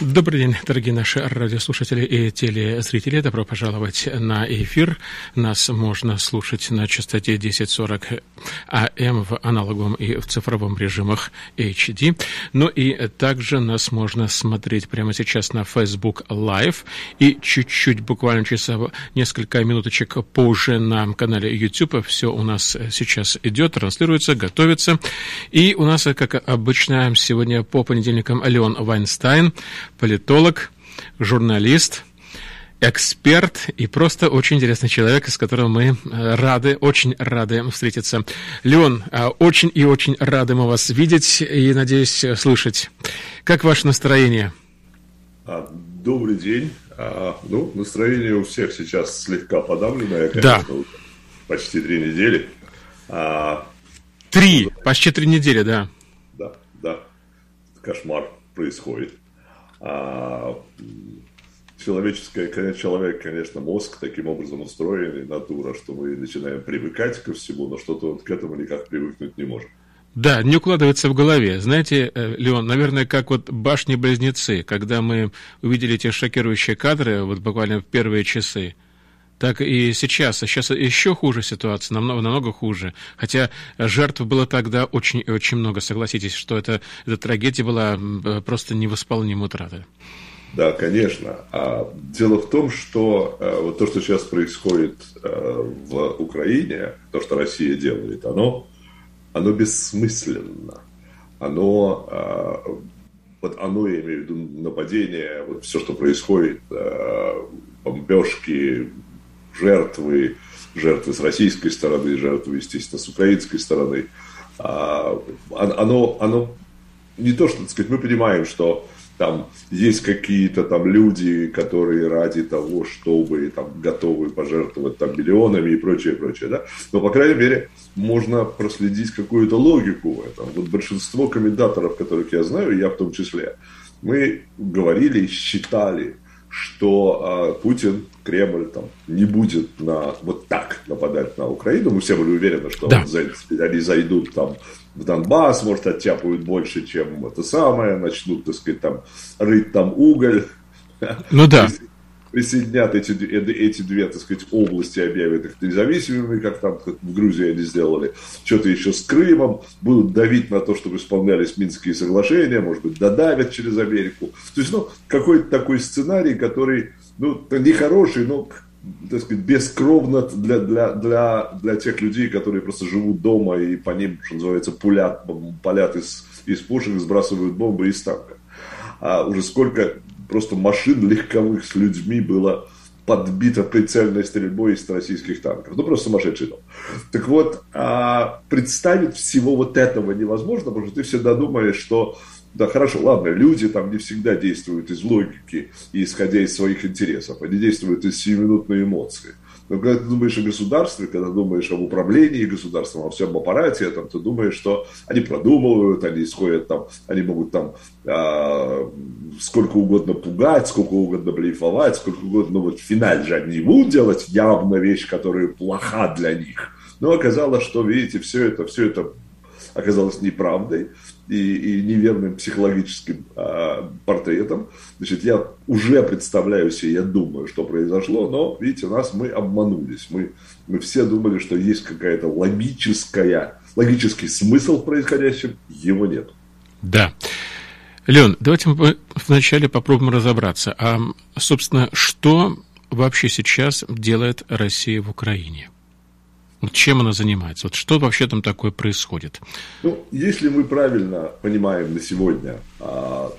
Добрый день, дорогие наши радиослушатели и телезрители. Добро пожаловать на эфир. Нас можно слушать на частоте 1040 АМ в аналоговом и в цифровом режимах HD. Ну и также нас можно смотреть прямо сейчас на Facebook Live и чуть-чуть, буквально через несколько минуточек позже на канале YouTube. Все у нас сейчас идет, транслируется, готовится. И у нас, как обычно, сегодня по понедельникам Леон Вайнстайн – политолог, журналист, эксперт и просто очень интересный человек, с которым мы э, рады, очень рады встретиться. Леон, э, очень и очень рады мы вас видеть и, надеюсь, слышать. Как ваше настроение? А, добрый день. А, ну, настроение у всех сейчас слегка подавленное, конечно, да. почти три недели. А, три, почти три недели, да. Да, да. Кошмар происходит. А человеческое, человек, конечно, мозг таким образом устроен, и натура, что мы начинаем привыкать ко всему, но что-то вот к этому никак привыкнуть не можем. Да, не укладывается в голове. Знаете, э, Леон, наверное, как вот башни-близнецы, когда мы увидели эти шокирующие кадры, вот буквально в первые часы, так и сейчас. А сейчас еще хуже ситуация, намного, намного хуже. Хотя жертв было тогда очень и очень много. Согласитесь, что это, эта трагедия была просто невосполнимой утратой. Да, конечно. А дело в том, что э, вот то, что сейчас происходит э, в Украине, то, что Россия делает, оно, оно бессмысленно. Оно, э, вот оно, я имею в виду нападение, вот все, что происходит, э, бомбежки, жертвы, жертвы с российской стороны, жертвы, естественно, с украинской стороны. А, оно, оно не то, что, так сказать, мы понимаем, что там есть какие-то там люди, которые ради того, чтобы там готовы пожертвовать там миллионами и прочее, прочее, да. Но, по крайней мере, можно проследить какую-то логику в этом. Вот большинство комментаторов, которых я знаю, я в том числе, мы говорили, считали, что э, Путин, Кремль там, не будет на, вот так нападать на Украину. Мы все были уверены, что да. вот, они зайдут там в Донбасс, может, оттяпают больше, чем это самое, начнут, так сказать, там, рыть там уголь. Ну да присоединят эти, эти две, так сказать, области, объявят их независимыми, как там как в Грузии они сделали, что-то еще с Крымом, будут давить на то, чтобы исполнялись Минские соглашения, может быть, додавят через Америку. То есть, ну, какой-то такой сценарий, который, ну, нехороший, но так сказать, бескровно для, для, для, для тех людей, которые просто живут дома и по ним, что называется, пулят, палят из, из пушек, сбрасывают бомбы из танка. А уже сколько просто машин легковых с людьми было подбито прицельной стрельбой из российских танков. Ну, просто сумасшедший дом. Так вот, а, представить всего вот этого невозможно, потому что ты всегда думаешь, что да, хорошо, ладно, люди там не всегда действуют из логики и исходя из своих интересов, они действуют из сиюминутной эмоции. Но когда ты думаешь о государстве, когда думаешь об управлении государством, о всем аппарате, там, ты думаешь, что они продумывают, они исходят там, они могут там э, сколько угодно пугать, сколько угодно блефовать, сколько угодно, вот в финале же они будут делать явно вещь, которая плоха для них. Но оказалось, что, видите, все это, все это оказалось неправдой и, и неверным психологическим а, портретом. Значит, я уже представляю себе, я думаю, что произошло, но, видите, нас мы обманулись. Мы, мы все думали, что есть какая-то логическая, логический смысл в происходящем, его нет. Да. Леон, давайте мы вначале попробуем разобраться. А, собственно, что вообще сейчас делает Россия в Украине? Чем она занимается? Вот что вообще там такое происходит? Ну, если мы правильно понимаем на сегодня а,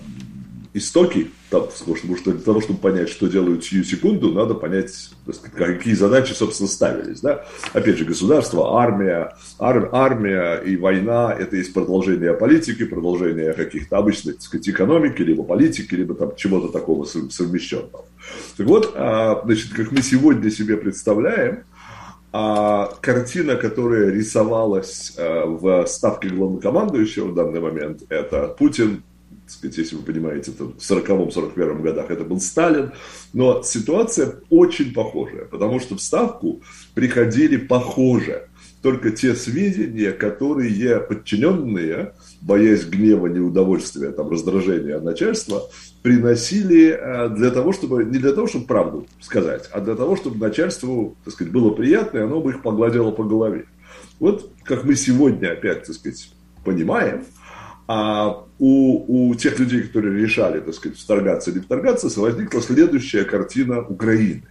истоки, там, потому что для того, чтобы понять, что делают сию секунду, надо понять, сказать, какие задачи, собственно, ставились. Да? Опять же, государство, армия, ар, армия и война – это есть продолжение политики, продолжение каких-то обычных, так сказать, экономики, либо политики, либо там чего-то такого совмещенного. Так вот, а, значит, как мы сегодня себе представляем – а картина, которая рисовалась э, в ставке главнокомандующего в данный момент, это Путин, так сказать, если вы понимаете, это в 40-41 годах это был Сталин, но ситуация очень похожая, потому что в ставку приходили похоже. Только те сведения, которые подчиненные, боясь гнева, неудовольствия, там, раздражения начальства, приносили э, для того, чтобы, не для того, чтобы правду сказать, а для того, чтобы начальству, так сказать, было приятно, и оно бы их погладило по голове. Вот как мы сегодня опять, так сказать, понимаем, а у, у тех людей, которые решали, так сказать, вторгаться или вторгаться, возникла следующая картина Украины.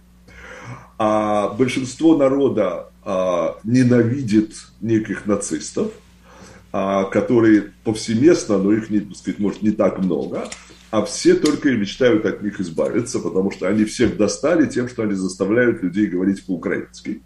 А большинство народа ненавидит неких нацистов, а, которые повсеместно, но их, так сказать, может, не так много, а все только и мечтают от них избавиться, потому что они всех достали тем, что они заставляют людей говорить по-украински.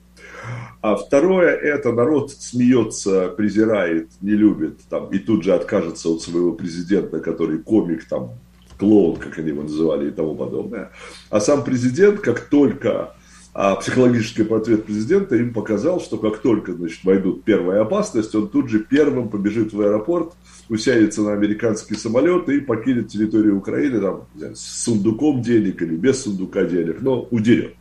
А второе, это народ смеется, презирает, не любит, там, и тут же откажется от своего президента, который комик, там, клоун, как они его называли, и тому подобное. А сам президент, как только а психологический портрет президента им показал, что как только значит, войдут первая опасность, он тут же первым побежит в аэропорт, усядется на американский самолет и покинет территорию Украины там, с сундуком денег или без сундука денег, но удерет.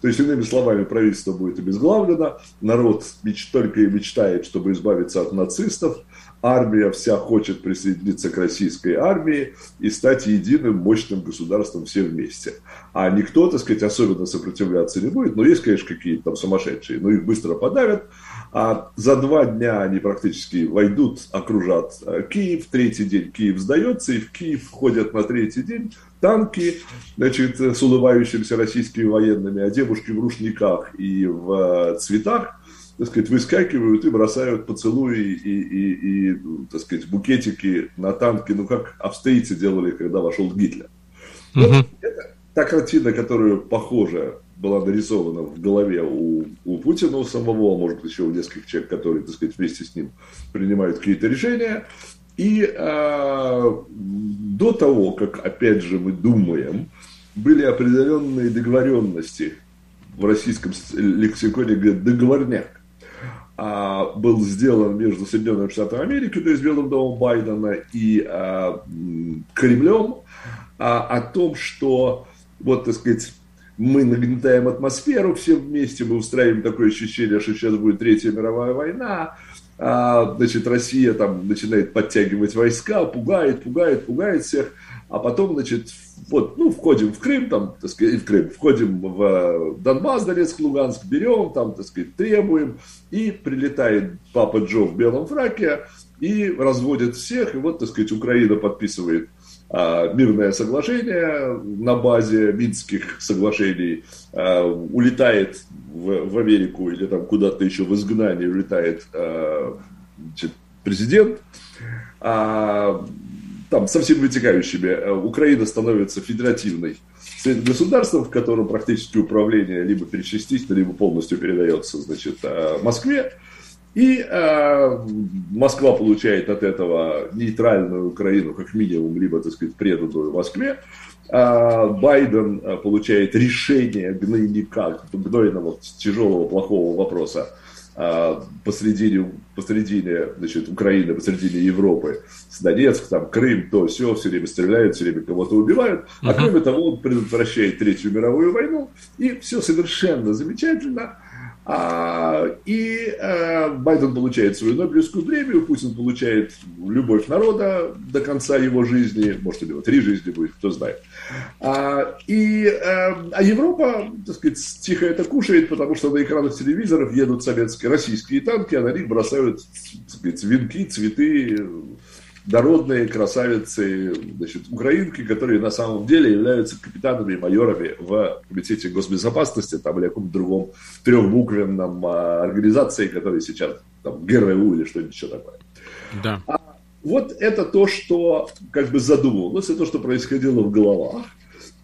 То есть, иными словами, правительство будет обезглавлено, народ только и мечтает, чтобы избавиться от нацистов, армия вся хочет присоединиться к российской армии и стать единым мощным государством все вместе. А никто, так сказать, особенно сопротивляться не будет. Но есть, конечно, какие-то там сумасшедшие, но их быстро подавят. А за два дня они практически войдут, окружат э, Киев. Третий день Киев сдается, и в Киев входят на третий день танки, значит, с улыбающимися российскими военными, а девушки в рушниках и в э, цветах так сказать, выскакивают и бросают поцелуи и, и, и, так сказать, букетики на танки, ну, как австрийцы делали, когда вошел Гитлер. Вот угу. это та картина, которая, похоже, была нарисована в голове у, у Путина у самого, может быть, еще у нескольких человек, которые, так сказать, вместе с ним принимают какие-то решения. И э, до того, как, опять же, мы думаем, были определенные договоренности в российском лексиконе, говорят, договорняк а, был сделан между Соединенными Штатами Америки, то есть Белым домом Байдена и а, Кремлем а, о том, что вот, так сказать, мы нагнетаем атмосферу все вместе, мы устраиваем такое ощущение, что сейчас будет Третья мировая война, значит, Россия там начинает подтягивать войска, пугает, пугает, пугает всех, а потом, значит, вот, ну, входим в Крым, там, так сказать, в Крым, входим в Донбасс, Донецк, Луганск, берем, там, так сказать, требуем, и прилетает папа Джо в белом фраке, и разводит всех, и вот, так сказать, Украина подписывает а, мирное соглашение на базе Минских соглашений, а, улетает в, Америку или там куда-то еще в изгнание, улетает а, значит, президент, там, со всеми вытекающими, э, Украина становится федеративной государством, в котором практически управление либо перечастично, либо полностью передается значит, э, Москве. И э, Москва получает от этого нейтральную Украину, как минимум, либо, так сказать, преданную Москве. Э, Байден получает решение гнойника, гнойного, тяжелого, плохого вопроса а, посредине, посредине значит, Украины, посредине Европы, с Донецк, там, Крым, то, все, все время стреляют, все время кого-то убивают. Uh-huh. А кроме того, он предотвращает Третью мировую войну, и все совершенно замечательно. А, и а, Байден получает свою Нобелевскую премию, Путин получает любовь народа до конца его жизни, может, у него три жизни будет, кто знает. А, и, а, а Европа, так сказать, тихо это кушает, потому что на экранах телевизоров едут советские, российские танки, а на них бросают, так сказать, венки, цветы, дородные красавицы, значит, украинки, которые на самом деле являются капитанами и майорами в Комитете госбезопасности там, или каком-то другом трехбуквенном а, организации, которые сейчас там ГРУ или что-нибудь еще такое. Да. А вот это то, что как бы задумывалось, это то, что происходило в головах.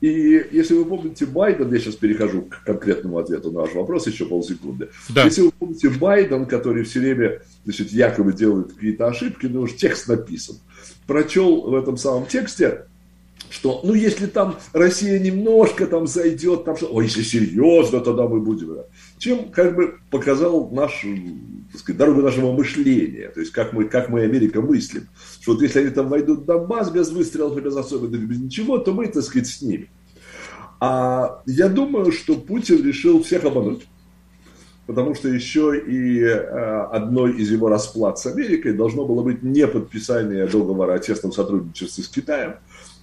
И если вы помните Байден, я сейчас перехожу к конкретному ответу на ваш вопрос, еще полсекунды. Да. Если вы помните Байден, который все время, значит, якобы делает какие-то ошибки, но уж текст написан, прочел в этом самом тексте, что, ну, если там Россия немножко там зайдет, там что, ой, если серьезно, тогда мы будем. Чем как бы показал нашу, так сказать, дорогу нашего мышления, то есть как мы, как мы Америка мыслим. Что вот если они там войдут в Донбасс без выстрелов без особенных, без ничего, то мы, так сказать, с ними. А я думаю, что Путин решил всех обмануть. потому что еще и э, одной из его расплат с Америкой должно было быть не подписание договора о тесном сотрудничестве с Китаем,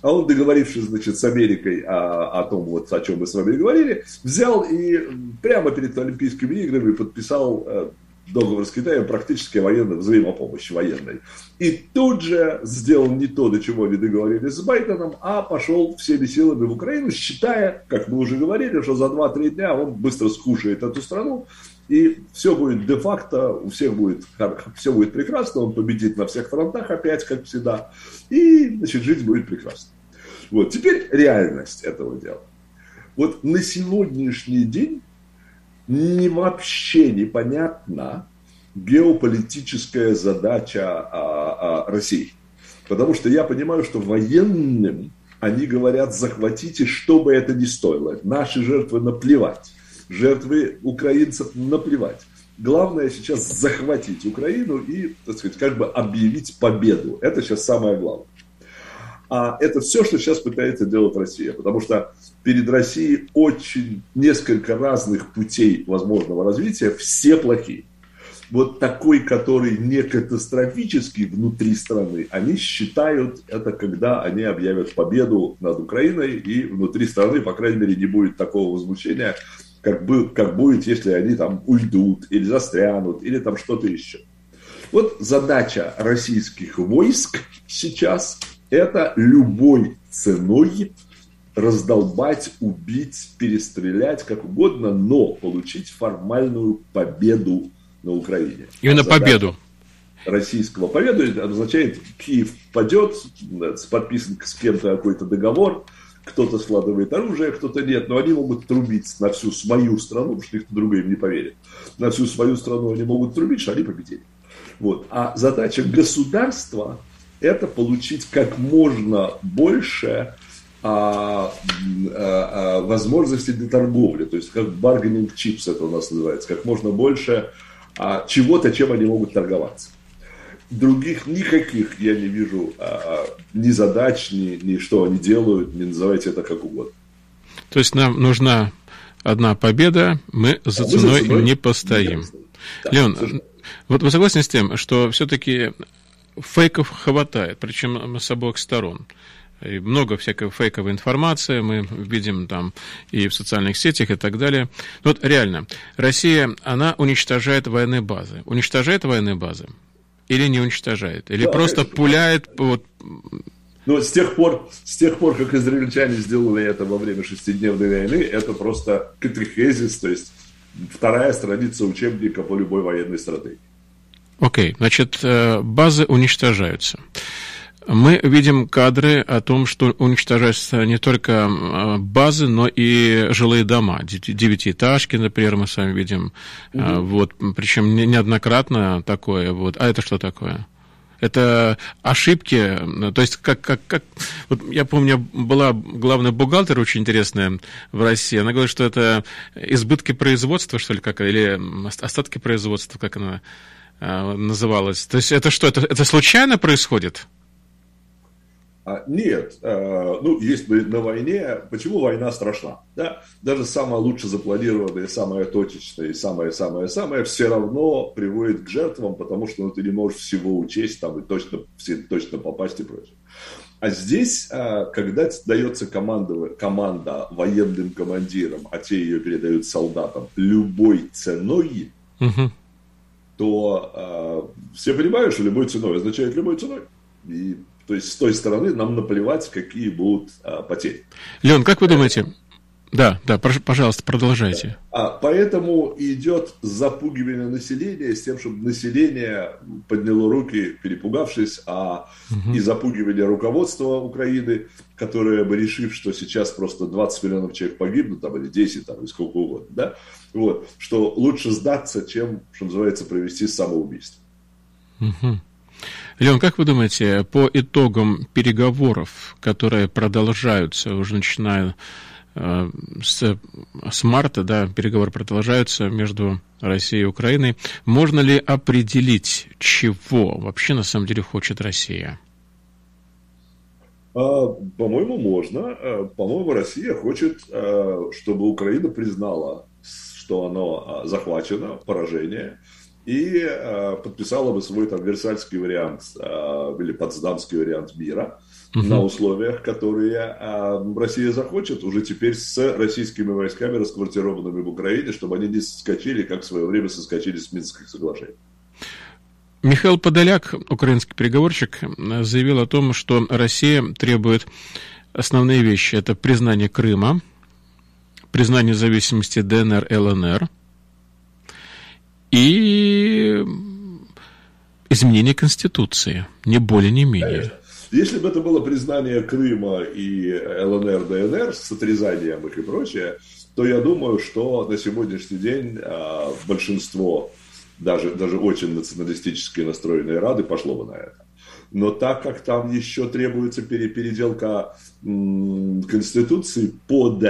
а он, договорившись, значит, с Америкой о, о том, вот, о чем мы с вами говорили, взял и прямо перед Олимпийскими играми подписал э, договор с Китаем практически военной взаимопомощи военной. И тут же сделал не то, до чего они договорились с Байденом, а пошел всеми силами в Украину, считая, как мы уже говорили, что за 2-3 дня он быстро скушает эту страну, и все будет де-факто, у всех будет, все будет прекрасно, он победит на всех фронтах опять, как всегда, и, значит, жизнь будет прекрасна. Вот, теперь реальность этого дела. Вот на сегодняшний день не вообще непонятна геополитическая задача а, а, России. Потому что я понимаю, что военным они говорят, захватите, что бы это ни стоило. Наши жертвы наплевать. Жертвы украинцев наплевать. Главное сейчас захватить Украину и, так сказать, как бы объявить победу. Это сейчас самое главное. А это все, что сейчас пытается делать Россия. Потому что перед Россией очень несколько разных путей возможного развития, все плохие. Вот такой, который не катастрофический внутри страны, они считают это, когда они объявят победу над Украиной, и внутри страны, по крайней мере, не будет такого возмущения, как, бы, как будет, если они там уйдут, или застрянут, или там что-то еще. Вот задача российских войск сейчас – это любой ценой раздолбать, убить, перестрелять, как угодно, но получить формальную победу на Украине. Именно а победу. Российского победу означает, Киев падет, подписан с кем-то какой-то договор, кто-то складывает оружие, кто-то нет, но они могут трубить на всю свою страну, потому что никто другой им не поверит. На всю свою страну они могут трубить, что они победили. Вот. А задача государства – это получить как можно больше а, а, а, возможности для торговли, то есть как bargaining chips это у нас называется, как можно больше а, чего-то, чем они могут торговаться. Других никаких я не вижу а, ни задач, ни, ни что они делают, не называйте это как угодно. То есть нам нужна одна победа, мы за, а ценой, за ценой не постоим. Да, Леон, вот вы согласны с тем, что все-таки фейков хватает, причем с обоих сторон? И много всякой фейковой информации мы видим там и в социальных сетях и так далее. Но вот реально, Россия, она уничтожает военные базы. Уничтожает военные базы? Или не уничтожает? Или да, просто конечно. пуляет вот, но с тех пор, с тех пор, как израильтяне сделали это во время шестидневной войны, это просто катехезис, то есть вторая страница учебника по любой военной стратегии. Окей, okay, значит, э, базы уничтожаются. Мы видим кадры о том, что уничтожаются не только а, базы, но и жилые дома. Девятиэтажки, например, мы с вами видим. Угу. Вот, причем неоднократно такое. Вот. А это что такое? Это ошибки, то есть как, как, как вот я помню, была главная бухгалтер очень интересная в России, она говорит, что это избытки производства, что ли, как, или остатки производства, как она а, называлась. То есть это что, это, это случайно происходит? А, нет, а, ну, есть на войне, почему война страшна? Да? Даже самая лучше запланированная, самая точечная самая-самая-самая все равно приводит к жертвам, потому что ну, ты не можешь всего учесть там, и точно, все, точно попасть и прочее. А здесь, а, когда дается команда, команда военным командирам, а те ее передают солдатам любой ценой, угу. То все понимают, что любой ценой означает любой ценой. И то есть с той стороны нам наплевать, какие будут а, потери. Леон, как вы думаете? Да, да, пожалуйста, продолжайте. А, поэтому идет запугивание населения с тем, чтобы население подняло руки, перепугавшись, а угу. и запугивание руководства Украины, которое бы решив, что сейчас просто 20 миллионов человек погибнут, там, или 10, там, или сколько угодно, да, вот, что лучше сдаться, чем, что называется, провести самоубийство. Угу. Леон, как вы думаете, по итогам переговоров, которые продолжаются уже начиная с, с марта, да, переговоры продолжаются между Россией и Украиной, можно ли определить, чего вообще на самом деле хочет Россия? А, по-моему, можно. А, по-моему, Россия хочет, а, чтобы Украина признала что оно захвачено, поражение, и э, подписала бы свой там Версальский вариант э, или Потсдамский вариант мира угу. на условиях, которые э, Россия захочет уже теперь с российскими войсками, расквартированными в Украине, чтобы они не соскочили, как в свое время соскочили с Минских соглашений. Михаил Подоляк, украинский переговорщик, заявил о том, что Россия требует основные вещи. Это признание Крыма, признание зависимости ДНР, ЛНР и изменение Конституции, не более, не менее. Конечно. Если бы это было признание Крыма и ЛНР, ДНР с отрезанием их и прочее, то я думаю, что на сегодняшний день а, большинство даже, даже очень националистически настроенные Рады пошло бы на это. Но так как там еще требуется переделка Конституции под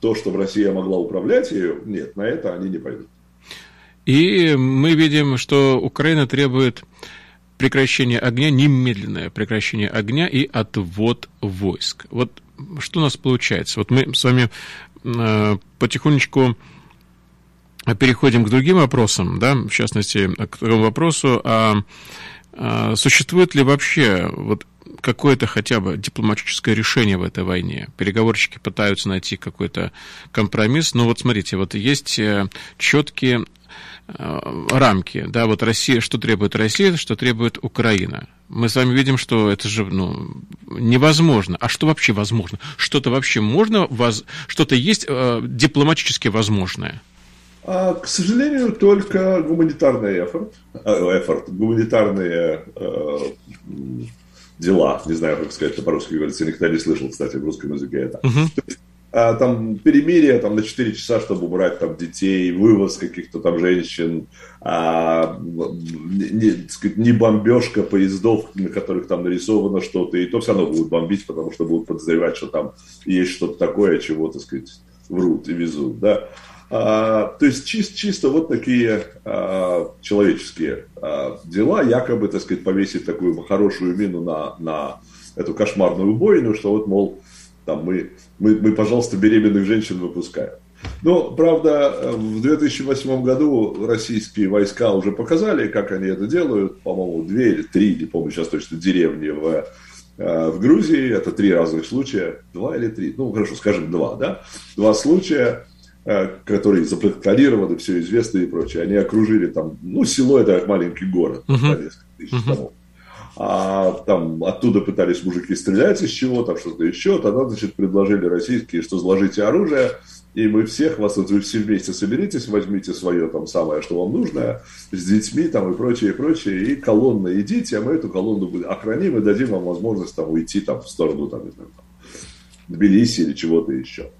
то, чтобы Россия могла управлять ее, нет, на это они не пойдут. И мы видим, что Украина требует прекращения огня, немедленное прекращение огня и отвод войск. Вот что у нас получается? Вот мы с вами э, потихонечку переходим к другим вопросам, да, в частности, к такому вопросу, а, а существует ли вообще вот какое-то хотя бы дипломатическое решение в этой войне? Переговорщики пытаются найти какой-то компромисс, но вот смотрите, вот есть э, четкие рамки, да, вот Россия, что требует Россия, что требует Украина. Мы с вами видим, что это же ну, невозможно. А что вообще возможно? Что-то вообще можно, воз... что-то есть э, дипломатически возможное? А, к сожалению, только гуманитарный эфорт, эфорт гуманитарные э, дела, не знаю, как сказать это по-русски говорится, никогда не слышал, кстати, в русском языке это. Есть, а, там перемирие там, на 4 часа, чтобы убрать там детей, вывоз каких-то там женщин, а, не, сказать, не бомбежка поездов, на которых там нарисовано что-то, и то все равно будут бомбить, потому что будут подозревать, что там есть что-то такое, чего, так сказать, врут и везут, да. А, то есть чисто, чисто вот такие а, человеческие а, дела, якобы, так сказать, повесить такую хорошую мину на, на эту кошмарную убойную, что вот, мол, там мы, мы, мы, пожалуйста, беременных женщин выпускаем. Но, правда, в 2008 году российские войска уже показали, как они это делают. По-моему, две или три, не помню сейчас точно, деревни в, в Грузии. Это три разных случая. Два или три? Ну, хорошо, скажем, два, да? Два случая Э, которые запроектированы, все известно и прочее, они окружили там, ну, село это маленький город, uh-huh. несколько тысяч uh-huh. домов. А там оттуда пытались мужики стрелять из чего, там что-то еще, тогда, значит, предложили российские, что сложите оружие, и мы всех вас, вот вы все вместе соберитесь, возьмите свое там самое, что вам нужно, с детьми там и прочее, и прочее, и колонна идите, а мы эту колонну охраним и дадим вам возможность там уйти там в сторону, там, не знаю, там, Тбилиси или чего-то еще.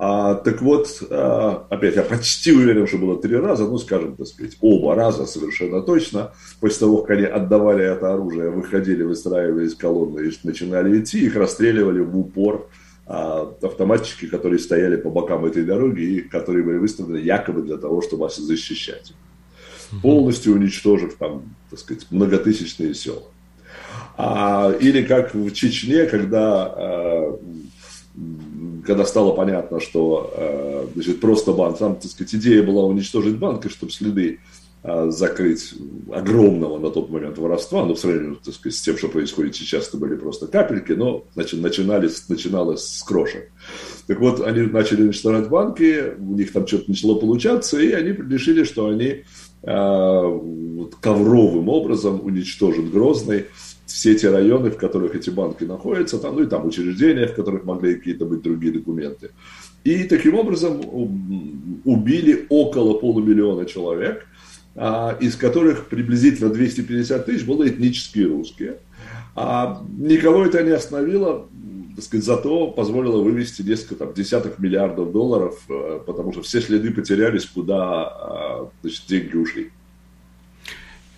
А, так вот, а, опять, я почти уверен, что было три раза, ну, скажем, так сказать, оба раза совершенно точно. После того, как они отдавали это оружие, выходили, выстраивались колонны и начинали идти, их расстреливали в упор а, автоматчики, которые стояли по бокам этой дороги и которые были выставлены якобы для того, чтобы вас защищать. Полностью уничтожив там, так сказать, многотысячные села. А, или как в Чечне, когда а, когда стало понятно, что э, значит, просто банк, там, так сказать, идея была уничтожить банк, и чтобы следы э, закрыть огромного на тот момент воровства, но в сравнении так сказать, с тем, что происходит сейчас, это были просто капельки, но значит, начинались, начиналось с крошек. Так вот, они начали уничтожать банки, у них там что-то начало получаться, и они решили, что они э, ковровым образом уничтожат Грозный, все те районы, в которых эти банки находятся, там, ну и там учреждения, в которых могли какие-то быть другие документы. И таким образом убили около полумиллиона человек, а, из которых приблизительно 250 тысяч было этнические русские. А никого это не остановило, так сказать, зато позволило вывести несколько там, десяток миллиардов долларов, э, потому что все следы потерялись, куда а, значит, деньги ушли.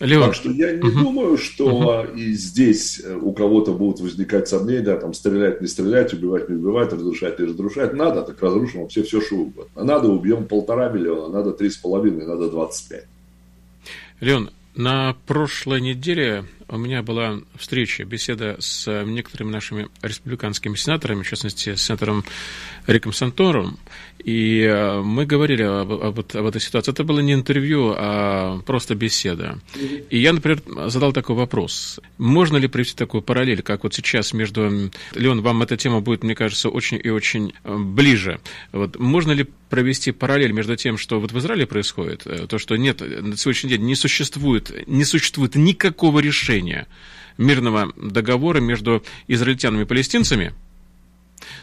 Леон. Так что я не угу. думаю, что угу. и здесь э, у кого-то будут возникать сомнения, там, стрелять, не стрелять, убивать, не убивать, разрушать, не разрушать. Надо, так разрушим вообще все, что угодно. Надо, убьем полтора миллиона, надо три с половиной, надо двадцать пять. Леон, на прошлой неделе у меня была встреча, беседа с некоторыми нашими республиканскими сенаторами, в частности, с сенатором Риком Сантором, и э, мы говорили об, об, об этой ситуации. Это было не интервью, а просто беседа. И я, например, задал такой вопрос. Можно ли привести такую параллель, как вот сейчас между... Леон, вам эта тема будет, мне кажется, очень и очень э, ближе. Вот можно ли провести параллель между тем, что вот в Израиле происходит, э, то, что нет, на сегодняшний день не существует, не существует никакого решения мирного договора между израильтянами и палестинцами,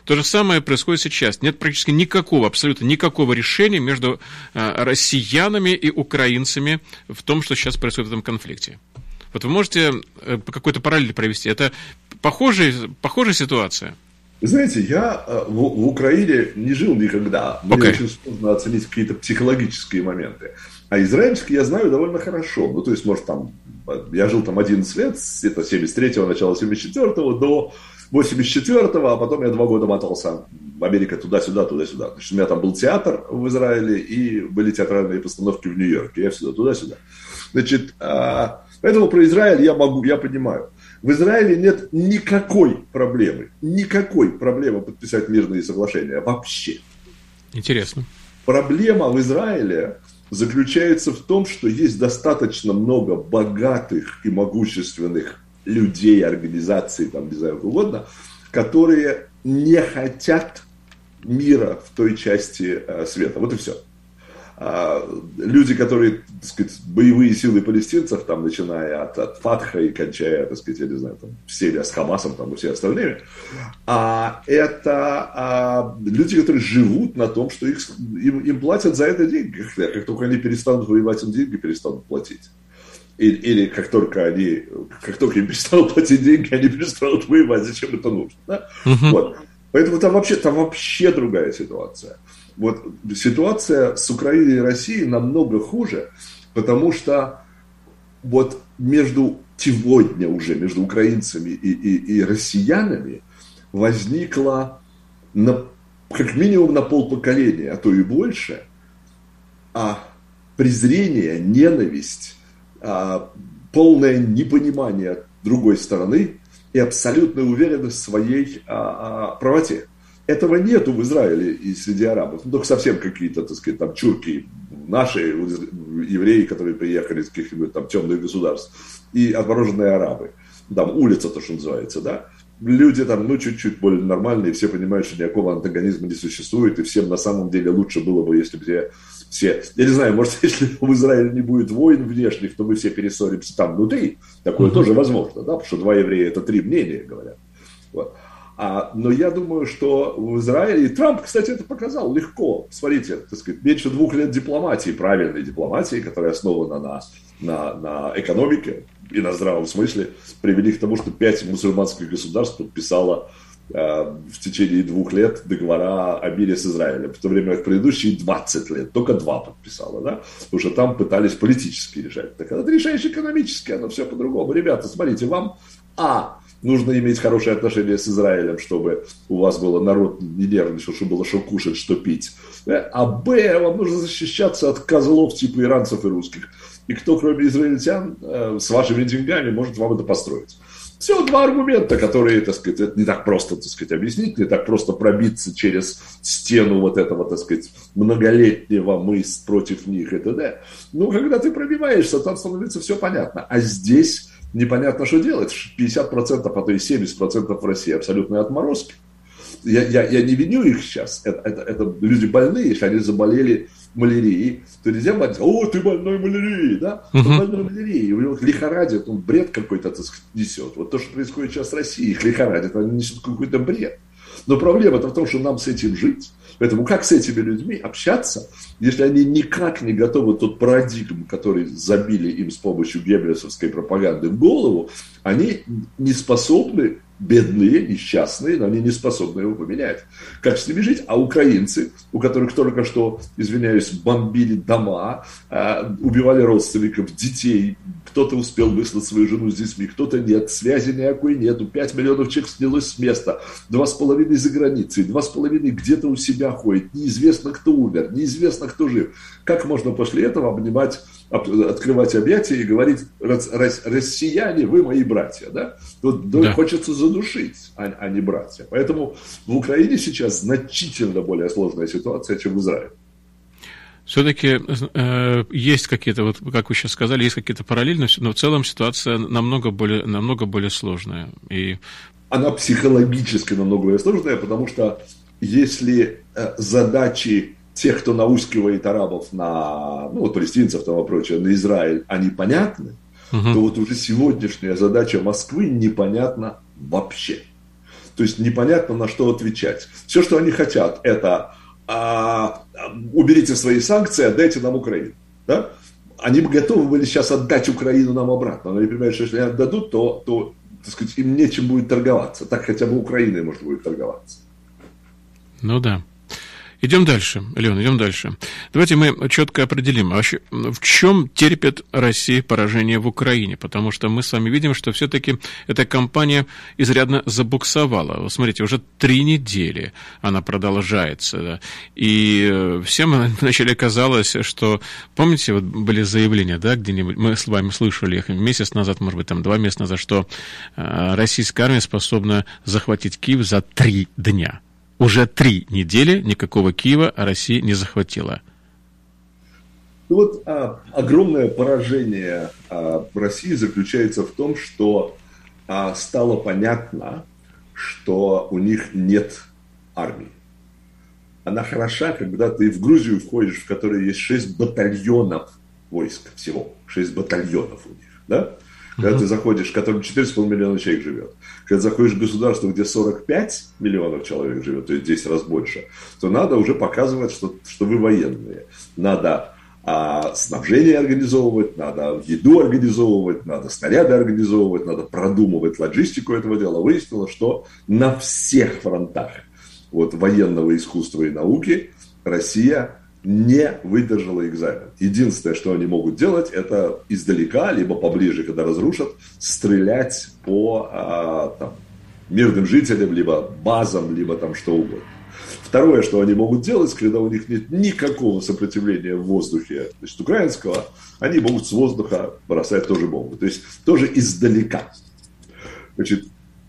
то же самое происходит сейчас. Нет практически никакого, абсолютно никакого решения между э, россиянами и украинцами в том, что сейчас происходит в этом конфликте. Вот вы можете э, какой-то параллель провести? Это похожая, похожая ситуация? Знаете, я э, в, в Украине не жил никогда. Мне okay. очень сложно оценить какие-то психологические моменты. А израильский я знаю довольно хорошо. Ну, то есть, может, там, я жил там 11 лет, это 73-го, начала 74-го, до 84-го, а потом я два года мотался в Америке туда-сюда, туда-сюда. Значит, у меня там был театр в Израиле, и были театральные постановки в Нью-Йорке. Я всегда туда-сюда. Значит, а, поэтому про Израиль я могу, я понимаю. В Израиле нет никакой проблемы, никакой проблемы подписать мирные соглашения вообще. Интересно. Проблема в Израиле заключается в том, что есть достаточно много богатых и могущественных людей, организаций, там, не знаю, как угодно, которые не хотят мира в той части э, света. Вот и все. А, люди, которые, так сказать, боевые силы палестинцев, там, начиная от, от Фатха и кончая, так сказать, я не знаю, там, Сирия с Хамасом, там, и все остальные, а, это а, люди, которые живут на том, что их, им, им платят за это деньги. Как только они перестанут воевать, им деньги перестанут платить. Или, или как только они, как только им перестанут платить деньги, они перестанут воевать. Зачем это нужно? Да? Uh-huh. Вот. Поэтому там вообще, там вообще другая ситуация. Вот ситуация с Украиной и Россией намного хуже, потому что вот между сегодня уже, между украинцами и, и, и россиянами возникла на, как минимум на полпоколения, а то и больше, а презрение, ненависть полное непонимание другой стороны и абсолютная уверенность в своей а, а, правоте. Этого нету в Израиле и среди арабов. Ну, только совсем какие-то, так сказать, там чурки, наши евреи, которые приехали из каких-нибудь там темных государств, и отмороженные арабы. Там улица, то, что называется, да. Люди там, ну, чуть-чуть более нормальные, все понимают, что никакого антагонизма не существует, и всем на самом деле лучше было бы, если бы все все, я не знаю, может, если в Израиле не будет войн внешних, то мы все перессоримся там внутри. Такое mm-hmm. тоже возможно, да, потому что два еврея это три мнения, говорят. Вот. А, но я думаю, что в Израиле, и Трамп, кстати, это показал легко. Смотрите, так сказать, меньше двух лет дипломатии, правильной дипломатии, которая основана на, на, на экономике и на здравом смысле, привели к тому, что пять мусульманских государств подписало в течение двух лет договора о мире с Израилем, в то время как предыдущие 20 лет только два подписала, да, потому что там пытались политически решать. Так когда ты решаешь экономически, оно все по-другому. Ребята, смотрите, вам, а, нужно иметь хорошие отношения с Израилем, чтобы у вас было народ не нервничал, чтобы было что кушать, что пить. А Б, вам нужно защищаться от козлов типа иранцев и русских. И кто, кроме израильтян, э, с вашими деньгами может вам это построить. Всего два аргумента, которые, так сказать, это не так просто, так сказать, объяснить, не так просто пробиться через стену вот этого, так сказать, многолетнего мы против них и т.д. Ну, когда ты пробиваешься, там становится все понятно. А здесь непонятно, что делать. 50%, а то и 70% в России абсолютные отморозки. Я, я, я не виню их сейчас. Это, это, это люди больные, если они заболели малярией, то нельзя говорить, о, ты больной малярией, да? Он больной малярией, у него лихорадит, он бред какой-то несет. Вот то, что происходит сейчас в России, их лихорадит, они несут какой-то бред. Но проблема-то в том, что нам с этим жить. Поэтому как с этими людьми общаться, если они никак не готовы тот парадигм, который забили им с помощью геббельсовской пропаганды в голову, они не способны бедные, несчастные, но они не способны его поменять. Как с ними жить? А украинцы, у которых только что, извиняюсь, бомбили дома, а, убивали родственников, детей, кто-то успел выслать свою жену с детьми, кто-то нет, связи никакой нету, 5 миллионов человек снялось с места, два с половиной за границей, два с половиной где-то у себя ходит, неизвестно, кто умер, неизвестно, кто жив. Как можно после этого обнимать открывать объятия и говорить, россияне, вы мои братья, да? Тут да. хочется задушить, а, а не братья. Поэтому в Украине сейчас значительно более сложная ситуация, чем в Израиле. Все-таки э, есть какие-то, вот как вы сейчас сказали, есть какие-то параллели, но в целом ситуация намного более, намного более сложная. И... Она психологически намного более сложная, потому что если э, задачи тех, кто наускивает арабов на, ну вот палестинцев там и прочее, на Израиль, они понятны, угу. то вот уже сегодняшняя задача Москвы непонятна вообще. То есть непонятно, на что отвечать. Все, что они хотят, это а, уберите свои санкции, отдайте нам Украину. Да? Они бы готовы были сейчас отдать Украину нам обратно. Но они понимают, что если они отдадут, то, то так сказать, им нечем будет торговаться. Так хотя бы Украиной можно будет торговаться. Ну да. Идем дальше, Леон, идем дальше. Давайте мы четко определим, вообще, в чем терпит Россия поражение в Украине, потому что мы с вами видим, что все-таки эта кампания изрядно забуксовала. Смотрите, уже три недели она продолжается, да, и всем вначале казалось, что, помните, вот были заявления, да, где-нибудь, мы с вами слышали их месяц назад, может быть, там два месяца назад, что э, российская армия способна захватить Киев за три дня. Уже три недели никакого Киева Россия не захватила. Ну вот а, огромное поражение а, России заключается в том, что а, стало понятно, что у них нет армии. Она хороша, когда ты в Грузию входишь, в которой есть шесть батальонов войск всего. Шесть батальонов у них. Да? Когда uh-huh. ты заходишь, в котором 4,5 миллиона человек живет, когда заходишь в государство, где 45 миллионов человек живет, то есть 10 раз больше, то надо уже показывать, что, что вы военные. Надо а, снабжение организовывать, надо еду организовывать, надо снаряды организовывать, надо продумывать логистику этого дела. Выяснилось, что на всех фронтах вот, военного искусства и науки Россия не выдержала экзамен. Единственное, что они могут делать, это издалека, либо поближе, когда разрушат, стрелять по а, там, мирным жителям, либо базам, либо там что угодно. Второе, что они могут делать, когда у них нет никакого сопротивления в воздухе, значит, украинского, они могут с воздуха бросать тоже бомбы. То есть тоже издалека. Значит,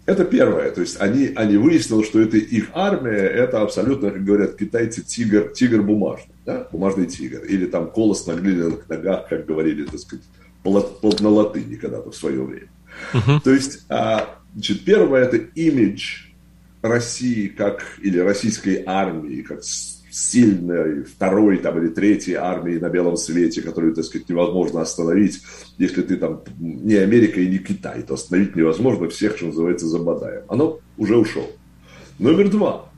это первое. То есть они, они выяснили, что это их армия, это абсолютно, как говорят китайцы, тигр, тигр бумажный, да? бумажный тигр. Или там колос на глиняных ногах, как говорили, так сказать, на латыни когда-то в свое время. Uh-huh. То есть, а, значит, первое это имидж России как, или российской армии, как сильной второй там, или третьей армии на белом свете, которую, так сказать, невозможно остановить, если ты там не Америка и не Китай, то остановить невозможно всех, что называется, забодаем. Оно уже ушел. Номер два.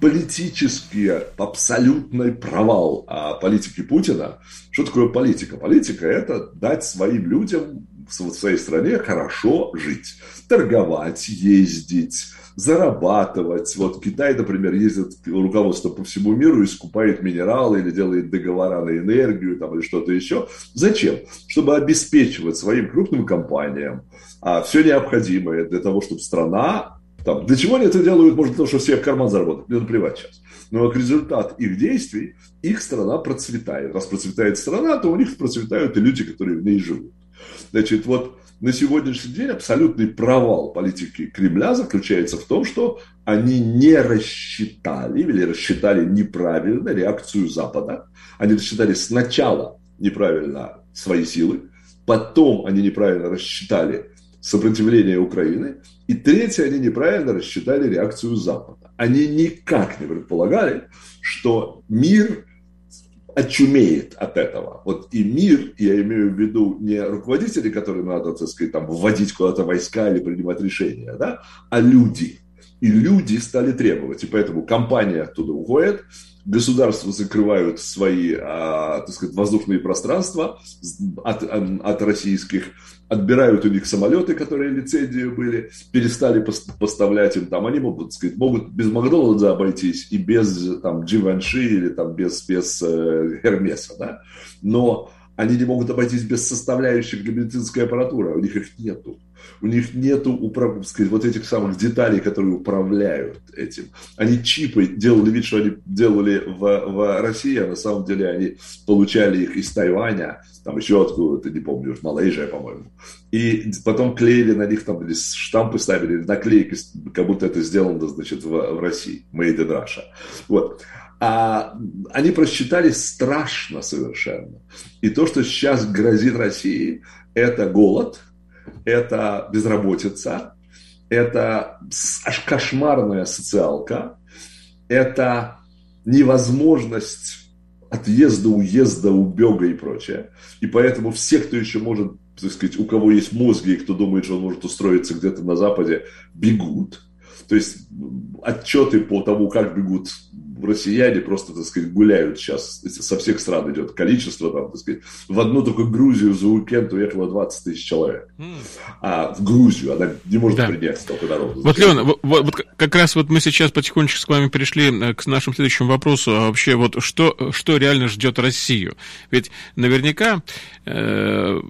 Политический абсолютный провал а политики Путина. Что такое политика? Политика – это дать своим людям в своей стране хорошо жить, торговать, ездить, зарабатывать. Вот Китай, например, ездит руководство по всему миру и скупает минералы или делает договора на энергию там, или что-то еще. Зачем? Чтобы обеспечивать своим крупным компаниям а, все необходимое для того, чтобы страна там, для чего они это делают? Может, того, чтобы все в карман заработать. Мне наплевать сейчас. Но как результат их действий, их страна процветает. Раз процветает страна, то у них процветают и люди, которые в ней живут. Значит, вот на сегодняшний день абсолютный провал политики Кремля заключается в том, что они не рассчитали или рассчитали неправильно реакцию Запада. Они рассчитали сначала неправильно свои силы, потом они неправильно рассчитали сопротивление Украины, и третье, они неправильно рассчитали реакцию Запада. Они никак не предполагали, что мир очумеет от этого. Вот и мир, я имею в виду не руководители, которым надо, так сказать, там, вводить куда-то войска или принимать решения, да, а люди. И люди стали требовать. И поэтому компания оттуда уходит, государства закрывают свои, а, так сказать, воздушные пространства от, от российских, отбирают у них самолеты, которые лицензию были, перестали поставлять им там. Они могут, так сказать, могут без Макдональдса обойтись и без там Givenchy или там без, без э, Hermes, да? Но они не могут обойтись без составляющих для медицинской аппаратуры, а у них их нету. У них нету управ... вот этих самых деталей, которые управляют этим. Они чипы делали вид, что они делали в, в России, а на самом деле они получали их из Тайваня, там еще откуда-то, не помню, Малайзия, по-моему. И потом клеили на них, там, или штампы ставили, наклейки, как будто это сделано, значит, в, в России. Made in Russia. Вот а они просчитали страшно совершенно. И то, что сейчас грозит России, это голод, это безработица, это аж кошмарная социалка, это невозможность отъезда, уезда, убега и прочее. И поэтому все, кто еще может, так сказать, у кого есть мозги и кто думает, что он может устроиться где-то на Западе, бегут. То есть отчеты по тому, как бегут россияне просто, так сказать, гуляют сейчас. Со всех стран идет количество, там, так сказать. В одну только Грузию за уикенд уехало 20 тысяч человек. А в Грузию она не может да. принять столько народу. Вот, Леон, вот, вот как раз вот мы сейчас потихонечку с вами перешли э, к нашему следующему вопросу. А вообще, вот что, что реально ждет Россию? Ведь наверняка э,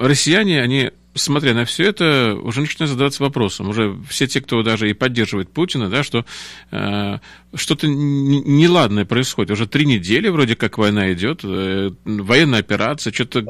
россияне, они смотря на все это, уже начинают задаваться вопросом. Уже все те, кто даже и поддерживает Путина, да, что э, что-то неладное происходит. Уже три недели вроде как война идет, э, военная операция, что-то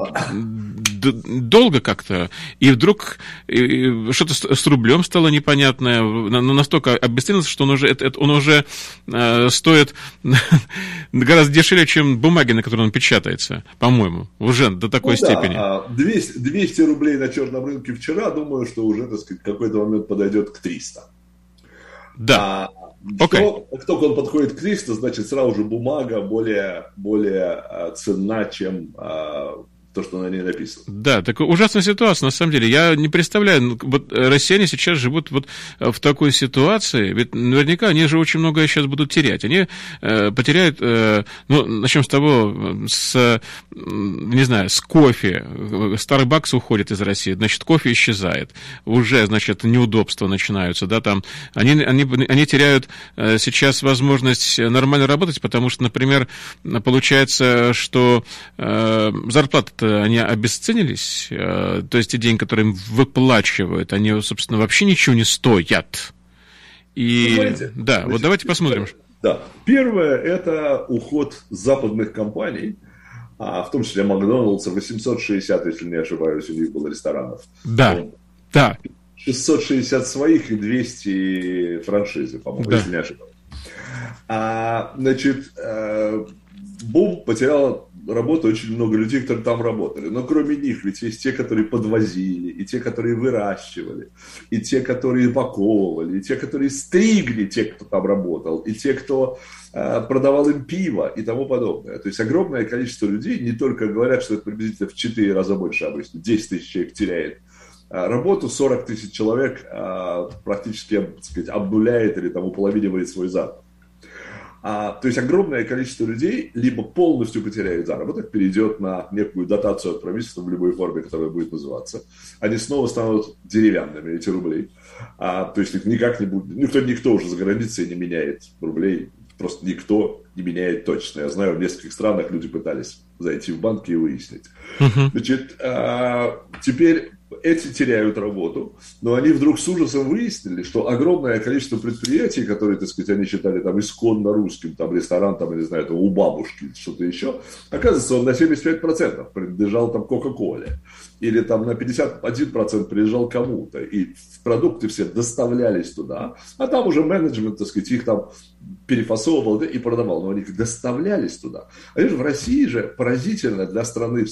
долго как-то. И вдруг э, что-то с, рублем стало непонятное, ну, настолько обесценилось, что он уже, он уже э, стоит гораздо дешевле, чем бумаги, на которой он печатается, по-моему, уже до такой ну, степени. Да, 200, 200 рублей на черном рынке вчера, думаю, что уже, так сказать, какой-то момент подойдет к 300. Да. А, Okay. Что, как только он подходит к 300, значит, сразу же бумага более, более а, ценна, чем а, то, что на ней написано. Да, такая ужасная ситуация, на самом деле. Я не представляю, ну, вот россияне сейчас живут вот э, в такой ситуации, ведь наверняка они же очень многое сейчас будут терять. Они э, потеряют, э, ну, начнем с того, с, не знаю, с кофе. Starbucks уходит из России, значит, кофе исчезает. Уже, значит, неудобства начинаются, да, там. Они, они, они теряют э, сейчас возможность нормально работать, потому что, например, получается, что э, зарплата они обесценились, э, то есть те деньги, которые им выплачивают, они, собственно, вообще ничего не стоят. И Понимаете? да, Значит, вот давайте посмотрим. Да, первое это уход западных компаний, а в том числе Макдоналдса, 860, если не ошибаюсь, у них было ресторанов. Да, вот. да. 660 своих и 200 франшизы, по-моему, да. если не ошибаюсь. А, значит, э, Бум потерял работу очень много людей, которые там работали. Но кроме них ведь есть те, которые подвозили, и те, которые выращивали, и те, которые упаковывали, и те, которые стригли, те, кто там работал, и те, кто э, продавал им пиво и тому подобное. То есть огромное количество людей не только говорят, что это приблизительно в 4 раза больше обычно, 10 тысяч человек теряет э, работу, 40 тысяч человек э, практически, так сказать, обнуляет или там уполовинивает свой заработок. А, то есть огромное количество людей либо полностью потеряет заработок, перейдет на некую дотацию от правительства в любой форме, которая будет называться. Они снова станут деревянными, эти рубли. А, то есть их никак не будет, никто, никто уже за границей не меняет рублей, просто никто не меняет точно. Я знаю, в нескольких странах люди пытались зайти в банки и выяснить. Uh-huh. Значит, а, теперь эти теряют работу, но они вдруг с ужасом выяснили, что огромное количество предприятий, которые, так сказать, они считали там исконно русским, там ресторан, там, я не знаю, там, у бабушки, что-то еще, оказывается, он на 75% принадлежал там Кока-Коле, или там на 51% принадлежал кому-то, и продукты все доставлялись туда, а там уже менеджмент, так сказать, их там перефасовывал да, и продавал, но они доставлялись туда. Они же в России же поразительно для страны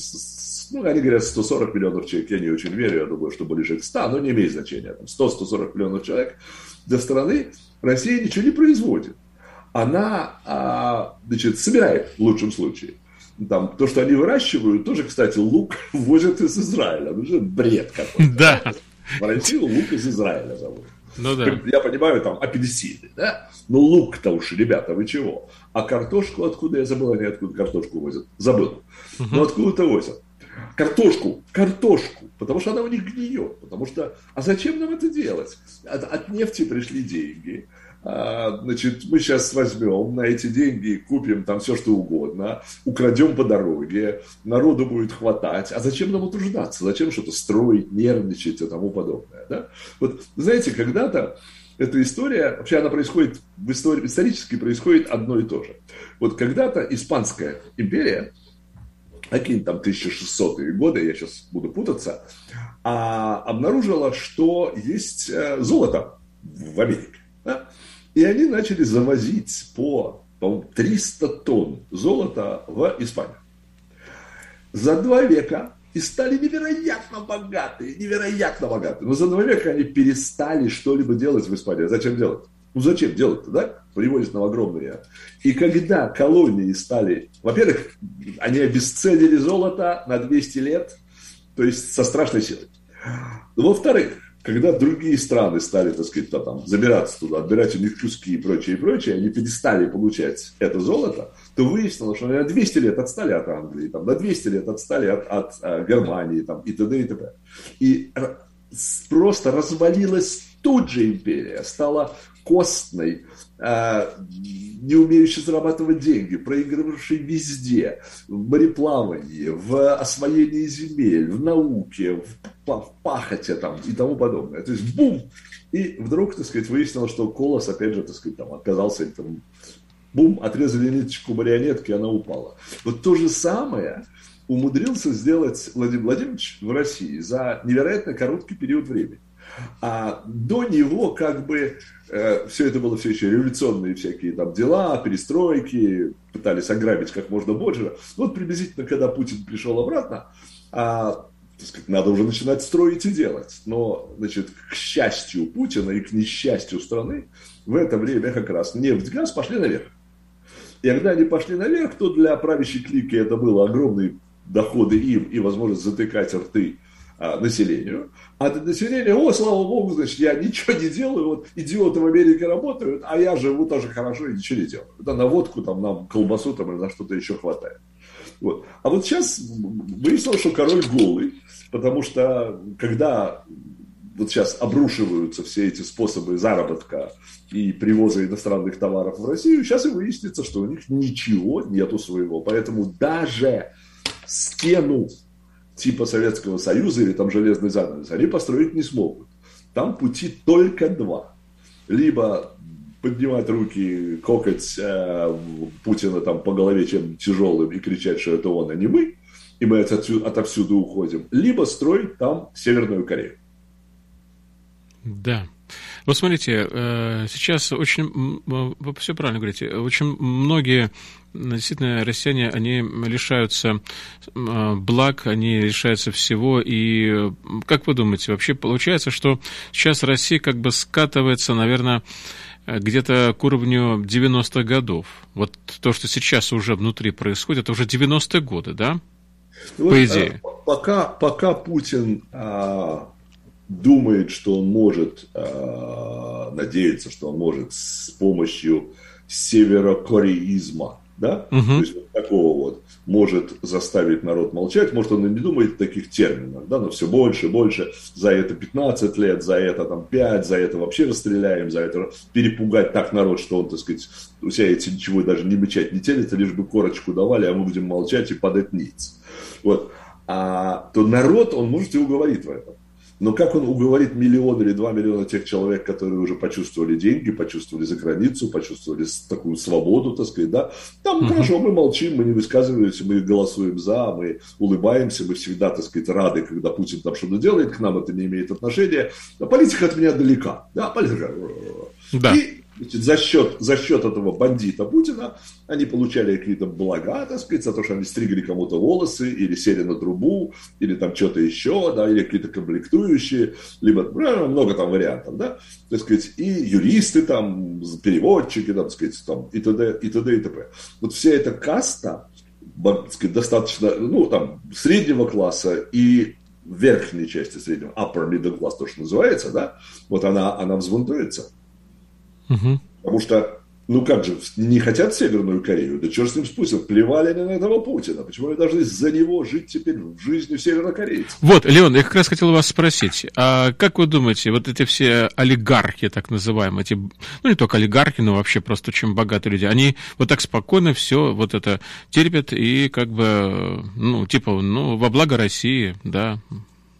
ну, они говорят 140 миллионов человек, я не очень верю, я думаю, что ближе к 100, но не имеет значения. 100-140 миллионов человек для страны Россия ничего не производит. Она, а, значит, собирает в лучшем случае. Там, то, что они выращивают, тоже, кстати, лук возят из Израиля. Ну, это бред какой-то. Да. В Россию лук из Израиля зовут. Ну да. Я понимаю, там апельсины, да? Ну лук-то уж, ребята, вы чего? А картошку откуда, я забыл, они откуда картошку возят. Забыл. Угу. Но откуда-то возят картошку, картошку, потому что она у них гниет. Потому что, а зачем нам это делать? От, от нефти пришли деньги, а, значит, мы сейчас возьмем на эти деньги, купим там все, что угодно, украдем по дороге, народу будет хватать. А зачем нам утруждаться? Зачем что-то строить, нервничать и тому подобное? Да? Вот, знаете, когда-то эта история, вообще она происходит, в истории, исторически происходит одно и то же. Вот когда-то Испанская империя, какие там 1600-е годы, я сейчас буду путаться, а, обнаружила, что есть э, золото в Америке. Да? И они начали завозить по, по 300 тонн золота в Испанию. За два века и стали невероятно богатые, невероятно богатые. Но за два века они перестали что-либо делать в Испании. Зачем делать? Ну зачем делать-то, да? Приводит на огромный. И когда колонии стали... Во-первых, они обесценили золото на 200 лет, то есть со страшной силой. Во-вторых, когда другие страны стали, так сказать, там, забираться туда, отбирать у них куски и прочее, и прочее, они перестали получать это золото, то выяснилось, что они на 200 лет отстали от Англии, там, на 200 лет отстали от, от, э, Германии там, и т.д. и т.п. И просто развалилась тут же империя, стала костной, э, не умеющий зарабатывать деньги, проигрывавший везде, в мореплавании, в освоении земель, в науке, в пахоте там, и тому подобное. То есть бум! И вдруг, так сказать, выяснилось, что Колос, опять же, так сказать, там, отказался, там, бум, отрезали ниточку марионетки, она упала. Вот то же самое умудрился сделать Владимир Владимирович в России за невероятно короткий период времени. А до него как бы э, все это было все еще революционные всякие там дела, перестройки, пытались ограбить как можно больше. Ну, вот приблизительно, когда Путин пришел обратно, а, сказать, надо уже начинать строить и делать. Но, значит, к счастью Путина и к несчастью страны, в это время как раз нефть, газ пошли наверх. И когда они пошли наверх, то для правящей клики это было огромные доходы им и возможность затыкать рты а, населению. А для населения, о, слава богу, значит, я ничего не делаю, вот идиоты в Америке работают, а я живу тоже хорошо и ничего не делаю. Да, на водку там, нам колбасу там или на что-то еще хватает. Вот. А вот сейчас выяснилось, что король голый, потому что когда вот сейчас обрушиваются все эти способы заработка и привоза иностранных товаров в Россию, сейчас и выяснится, что у них ничего нету своего. Поэтому даже стену типа Советского Союза или там железный занавес, они построить не смогут. Там пути только два. Либо поднимать руки, кокать э, Путина там по голове чем тяжелым и кричать, что это он, а не мы, и мы отовсюду, отовсюду уходим, либо строить там Северную Корею. Да. Вот смотрите, э, сейчас очень, вы все правильно говорите, очень многие действительно россияне, они лишаются э, благ, они лишаются всего. И как вы думаете, вообще получается, что сейчас Россия как бы скатывается, наверное, где-то к уровню 90-х годов. Вот то, что сейчас уже внутри происходит, это уже 90-е годы, да? Ну, По идее. Пока, пока Путин а, думает, что он может, э, надеется, что он может с помощью северокореизма, да, угу. то есть вот такого вот, может заставить народ молчать, может он и не думает в таких терминах, да, но все больше, больше, за это 15 лет, за это там 5, за это вообще расстреляем, за это перепугать так народ, что он, так сказать, у себя эти ничего даже не мычать, не телится, лишь бы корочку давали, а мы будем молчать и подать ниц. Вот. А, то народ, он может и уговорить в этом. Но как он уговорит миллион или два миллиона тех человек, которые уже почувствовали деньги, почувствовали за границу, почувствовали такую свободу, так сказать, да? Там uh-huh. хорошо, мы молчим, мы не высказываемся, мы голосуем за, мы улыбаемся, мы всегда, так сказать, рады, когда Путин там что-то делает, к нам это не имеет отношения. А политика от меня далека. Да, политика. Да. И Значит, за, счет, за счет этого бандита Путина они получали какие-то блага, так сказать, за то, что они стригли кому-то волосы, или сели на трубу, или там что-то еще, да, или какие-то комплектующие, либо ну, много там вариантов, да, так сказать, и юристы там, переводчики, так сказать, там, и т.д. и т.д. и т.п. Вот вся эта каста, так сказать, достаточно, ну, там, среднего класса и верхней части среднего, upper middle class, то, что называется, да, вот она, она взбунтуется. Угу. Потому что Ну как же, не хотят Северную Корею? Да черт с ним спустят, плевали они на этого Путина. Почему они должны за него жить теперь в жизни севернокорейцев? Вот, Леон, я как раз хотел вас спросить, а как вы думаете, вот эти все олигархи, так называемые, эти, ну не только олигархи, но вообще просто очень богатые люди, они вот так спокойно все вот это терпят и как бы, ну, типа, ну, во благо России, да,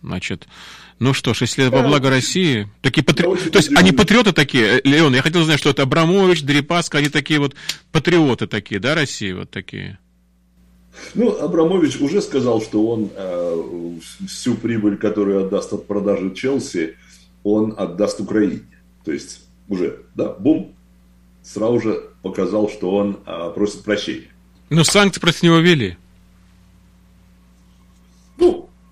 значит, ну что ж, если во благо России, такие патри... то есть они патриоты такие, Леон, я хотел знать, что это Абрамович, Дерипаска, они такие вот патриоты такие, да, России вот такие? Ну, Абрамович уже сказал, что он э, всю прибыль, которую отдаст от продажи Челси, он отдаст Украине. То есть уже, да, бум, сразу же показал, что он э, просит прощения. Ну, санкции против него ввели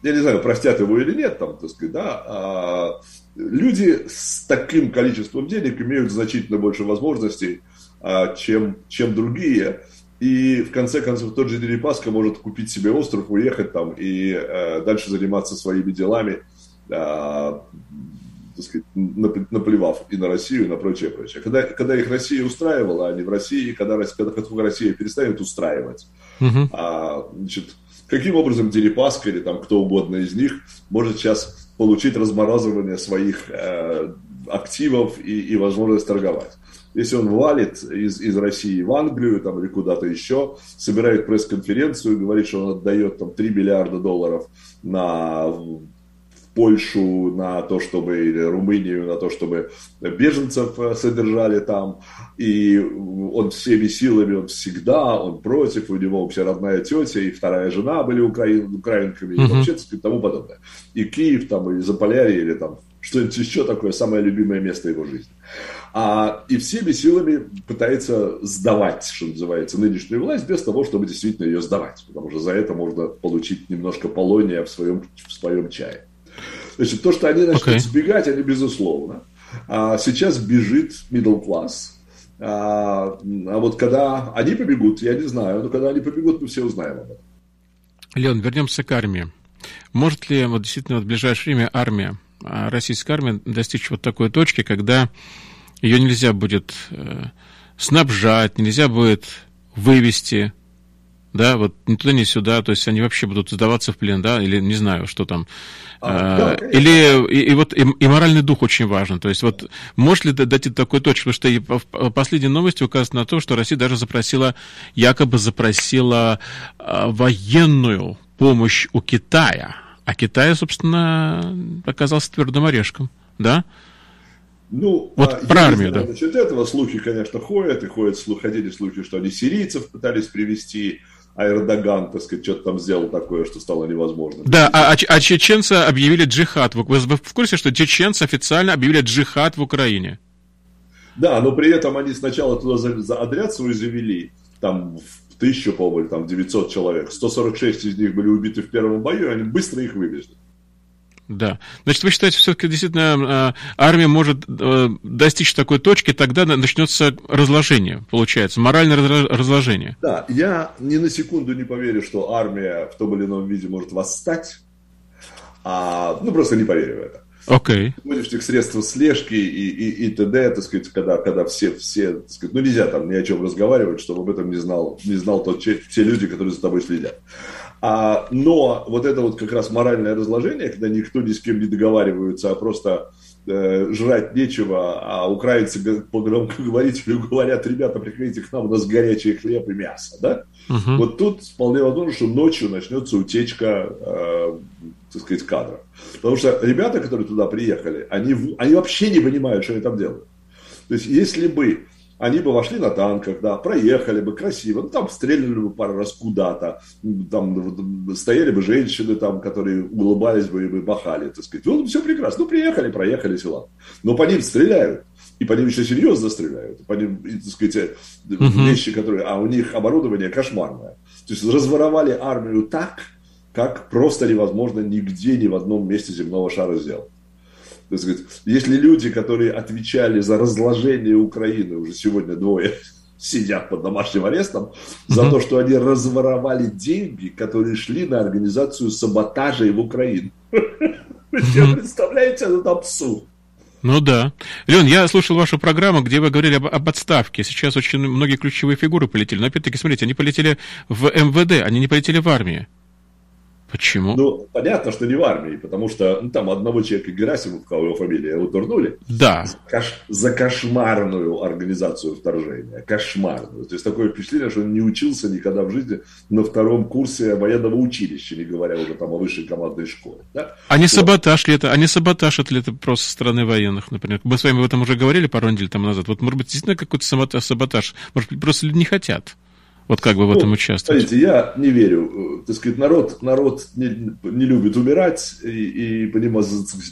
я не знаю, простят его или нет, там, так сказать, да, а люди с таким количеством денег имеют значительно больше возможностей, а, чем, чем другие. И в конце концов тот же Дерипаска может купить себе остров, уехать там и э, дальше заниматься своими делами, э, так сказать, наплевав и на Россию, и на прочее, прочее. Когда, когда их Россия устраивала, они в России, когда, когда, Россия перестанет устраивать, uh-huh. а, значит, каким образом Дерипаска или там кто угодно из них может сейчас получить размораживание своих э, активов и, и возможность торговать. Если он валит из, из России в Англию там, или куда-то еще, собирает пресс-конференцию, говорит, что он отдает там 3 миллиарда долларов на Польшу на то, чтобы, или Румынию на то, чтобы беженцев э, содержали там. И он всеми силами, он всегда, он против, у него вообще родная тетя и вторая жена были украин, украинками, uh-huh. и вообще, и тому подобное. И Киев там, и Заполярье, или там что-нибудь еще такое, самое любимое место его жизни. А, и всеми силами пытается сдавать, что называется, нынешнюю власть, без того, чтобы действительно ее сдавать. Потому что за это можно получить немножко полония в своем, в своем чае. Значит, то, что они начнут okay. сбегать, они безусловно. А сейчас бежит middle class. А, а вот когда они побегут, я не знаю, но когда они побегут, мы все узнаем об этом. Леон, вернемся к армии. Может ли вот действительно в ближайшее время армия, а, российская армия достичь вот такой точки, когда ее нельзя будет э, снабжать, нельзя будет вывести да, вот ни туда, ни сюда, то есть они вообще будут сдаваться в плен, да, или не знаю, что там. А, а, да, или и, и вот и, и моральный дух очень важен. То есть вот может ли дать такой точку, потому что и в последней новости указано на то, что Россия даже запросила, якобы запросила а, военную помощь у Китая, а Китай, собственно, оказался твердым орешком, да? Ну, вот а, про армию, знаю, да. Насчет этого слухи, конечно, ходят, и ходят, ходили слухи, что они сирийцев пытались привести, а Эрдоган, так сказать, что-то там сделал такое, что стало невозможным. Да, а, а, а чеченцы объявили джихад. Вы, вы в курсе, что чеченцы официально объявили джихад в Украине? Да, но при этом они сначала туда за, за отряд свой завели, там в тысячу, по-моему, там 900 человек. 146 из них были убиты в первом бою, и они быстро их вывезли. Да. Значит, вы считаете, все-таки действительно э, армия может э, достичь такой точки, тогда начнется разложение, получается, моральное разложение. Да, я ни на секунду не поверю, что армия в том или ином виде может восстать. А, ну, просто не поверю в это. Окей. Okay. Будешь этих средств слежки и, и, и т.д., так сказать, когда, когда все, все, так сказать, ну, нельзя там ни о чем разговаривать, чтобы об этом не знал, не знал тот, все люди, которые за тобой следят. А, но вот это вот как раз моральное разложение, когда никто ни с кем не договаривается, а просто э, жрать нечего, а украинцы по громкоговорителю говорят, ребята, приходите к нам, у нас горячий хлеб и мясо, да? Uh-huh. Вот тут вполне возможно, что ночью начнется утечка, э, так сказать, кадров. Потому что ребята, которые туда приехали, они, они вообще не понимают, что они там делают. То есть, если бы они бы вошли на танках, да, проехали бы красиво, ну, там стреляли бы пару раз куда-то, там стояли бы женщины, там, которые улыбались бы и бы махали, так сказать. Ну, все прекрасно. Ну, приехали, проехали, села. Но по ним стреляют. И по ним еще серьезно стреляют. По ним, так сказать, uh-huh. вещи, которые... А у них оборудование кошмарное. То есть разворовали армию так, как просто невозможно нигде, ни в одном месте земного шара сделать так сказать, если люди, которые отвечали за разложение Украины, уже сегодня двое сидят под домашним арестом, за то, что они разворовали деньги, которые шли на организацию саботажа в Украину. Вы представляете этот абсурд? Ну да. Лен, я слушал вашу программу, где вы говорили об, об отставке. Сейчас очень многие ключевые фигуры полетели. Но опять-таки, смотрите, они полетели в МВД, они не полетели в армию. Почему? Ну, понятно, что не в армии, потому что ну, там одного человека Герасимов, у его фамилия, его турнули. Да. За, кош... за кошмарную организацию вторжения. Кошмарную. То есть такое впечатление, что он не учился никогда в жизни на втором курсе военного училища, не говоря уже там о высшей командной школе. Да? А не вот. саботаж ли это? А не саботаж это ли это просто со стороны военных, например? Мы с вами об этом уже говорили пару недель тому назад. Вот, может быть, действительно какой-то саботаж? Может быть, просто люди не хотят? Вот как бы в ну, этом участвовать? Смотрите, я не верю. Так сказать, народ, народ не, не любит умирать и, и понимает,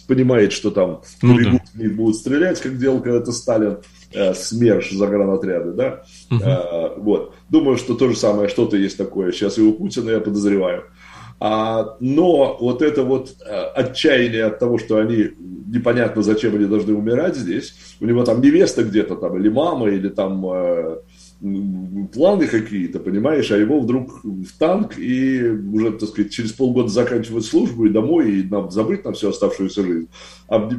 понимает, что там ну, да. будут стрелять, как делал когда-то Сталин э, СМЕРШ загранотряды, да? Угу. Э, вот. Думаю, что то же самое, что-то есть такое сейчас и у Путина, я подозреваю. А, но вот это вот а, отчаяние от того, что они непонятно, зачем они должны умирать здесь, у него там невеста где-то там, или мама, или там э, планы какие-то, понимаешь, а его вдруг в танк и уже, так сказать, через полгода заканчивать службу и домой, и нам забыть на всю оставшуюся жизнь. А,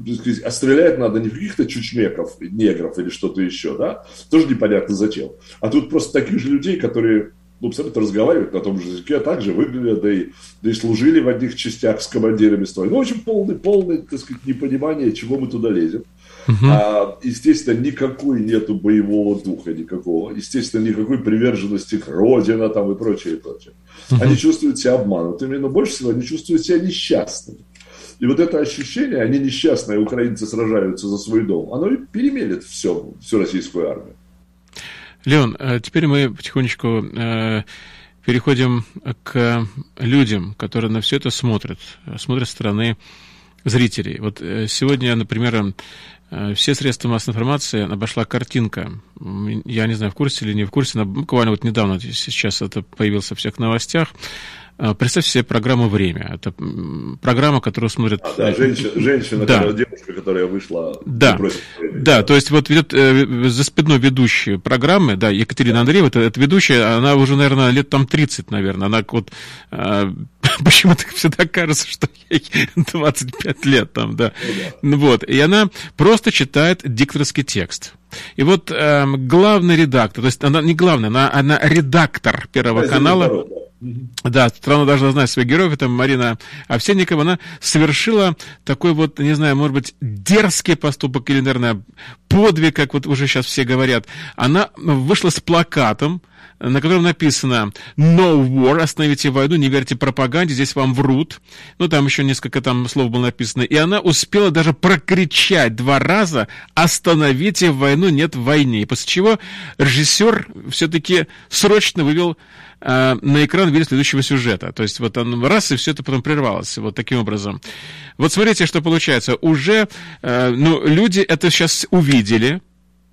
а стрелять надо не каких-то чучмеков, негров или что-то еще, да? Тоже непонятно зачем. А тут просто таких же людей, которые ну, абсолютно разговаривают на том же языке, а также выглядят, да и, да и служили в одних частях с командирами строй. Ну, очень полный, полный, так сказать, непонимание, чего мы туда лезем. Угу. А, естественно, никакой нету боевого духа, никакого. Естественно, никакой приверженности к Родина там и прочее, и прочее. Угу. Они чувствуют себя обманутыми, но больше всего они чувствуют себя несчастными. И вот это ощущение, они несчастные, украинцы сражаются за свой дом, оно и перемелет все, всю российскую армию. Леон, э, теперь мы потихонечку э, переходим к людям, которые на все это смотрят, смотрят со стороны зрителей. Вот э, сегодня, например, все средства массовой информации обошла картинка. Я не знаю, в курсе или не в курсе, но буквально вот недавно сейчас это появилось во всех новостях. Э, представьте себе программу «Время». Это программа, которую смотрят... А, да, женщина, женщина да. Которая, девушка, которая вышла... Да, да, то есть вот ведет э, за спиной ведущая программы, да, Екатерина Андреева, это, это ведущая, она уже, наверное, лет там 30, наверное, она вот... Э, почему-то всегда кажется, что ей 25 лет там, да. Ну, да. Вот, и она просто читает дикторский текст. И вот э, главный редактор, то есть она не главный, она, она редактор Первого да, канала. Народ, да страна должна знать своих героев. Это Марина Овсенникова. Она совершила такой вот, не знаю, может быть, дерзкий поступок или, наверное, подвиг, как вот уже сейчас все говорят. Она вышла с плакатом, на котором написано «No war», «Остановите войну», «Не верьте пропаганде», «Здесь вам врут». Ну, там еще несколько там слов было написано. И она успела даже прокричать два раза «Остановите войну, нет войны». После чего режиссер все-таки срочно вывел э, на экран виде следующего сюжета. То есть вот он раз, и все это потом прервалось. Вот таким образом. Вот смотрите, что получается. Уже э, ну, люди это сейчас увидели.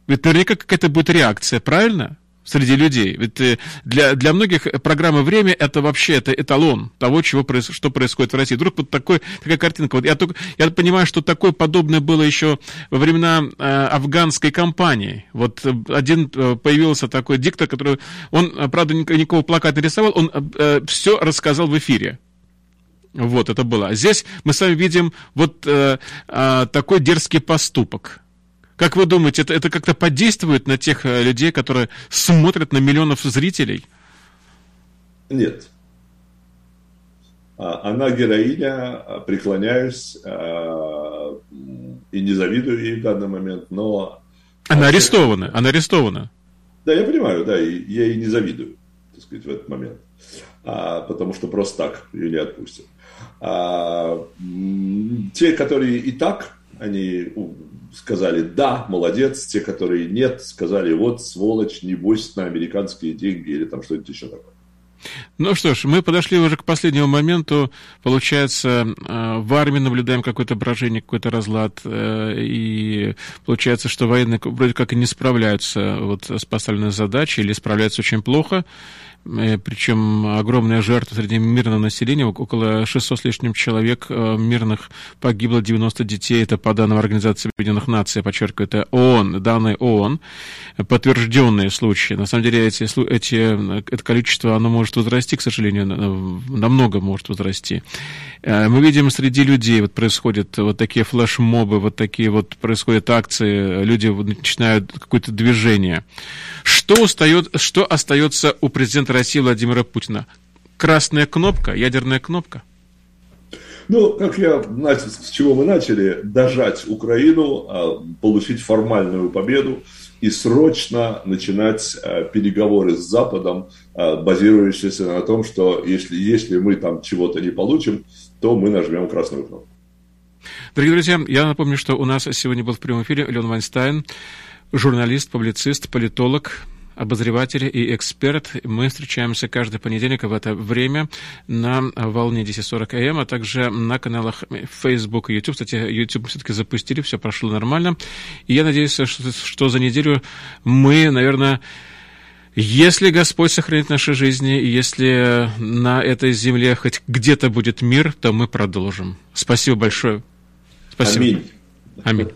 Ведь наверняка какая-то будет реакция, правильно? Среди людей. Ведь э, для, для многих программа «Время» — это вообще это эталон того, чего, что происходит в России. Вдруг вот такой, такая картинка. Вот я, только, я понимаю, что такое подобное было еще во времена э, афганской кампании. Вот э, один э, появился такой диктор, который... Он, правда, никакого плаката не рисовал, он э, все рассказал в эфире. Вот это было. Здесь мы с вами видим вот э, э, такой дерзкий поступок. Как вы думаете, это, это как-то подействует на тех э, людей, которые смотрят на миллионов зрителей? Нет. А, она героиня, а, преклоняюсь а, и не завидую ей в данный момент, но... Она арестована, она арестована. Да, я понимаю, да, и я ей не завидую, так сказать, в этот момент. А, потому что просто так ее не отпустят. А, те, которые и так, они сказали «да, молодец», те, которые «нет», сказали «вот, сволочь, не бойся на американские деньги» или там что-нибудь еще такое. Ну что ж, мы подошли уже к последнему моменту. Получается, э, в армии наблюдаем какое-то брожение, какой-то разлад. Э, и получается, что военные вроде как и не справляются вот с поставленной задачей или справляются очень плохо. Э, причем огромная жертва среди мирного населения, около 600 с лишним человек э, мирных погибло, 90 детей, это по данным Организации Объединенных Наций, я подчеркиваю, это ООН, данные ООН, подтвержденные случаи. На самом деле эти, эти, это количество, оно может возрасти, к сожалению, намного может возрасти. Мы видим среди людей, вот происходят вот такие флешмобы, вот такие вот происходят акции, люди начинают какое-то движение. Что, устает, что остается у президента России Владимира Путина? Красная кнопка, ядерная кнопка? Ну, как я начал, с чего мы начали, дожать Украину, а, получить формальную победу и срочно начинать а, переговоры с Западом, а, базирующиеся на том, что если, если мы там чего-то не получим, то мы нажмем красную кнопку. Дорогие друзья, я напомню, что у нас сегодня был в прямом эфире Леон Вайнстайн, журналист, публицист, политолог, обозреватель и эксперт. Мы встречаемся каждый понедельник в это время на волне 1040 АМ, а также на каналах Facebook и YouTube. Кстати, YouTube все-таки запустили, все прошло нормально. И я надеюсь, что, что за неделю мы, наверное, если Господь сохранит наши жизни, и если на этой земле хоть где-то будет мир, то мы продолжим. Спасибо большое. Спасибо. Аминь. Аминь.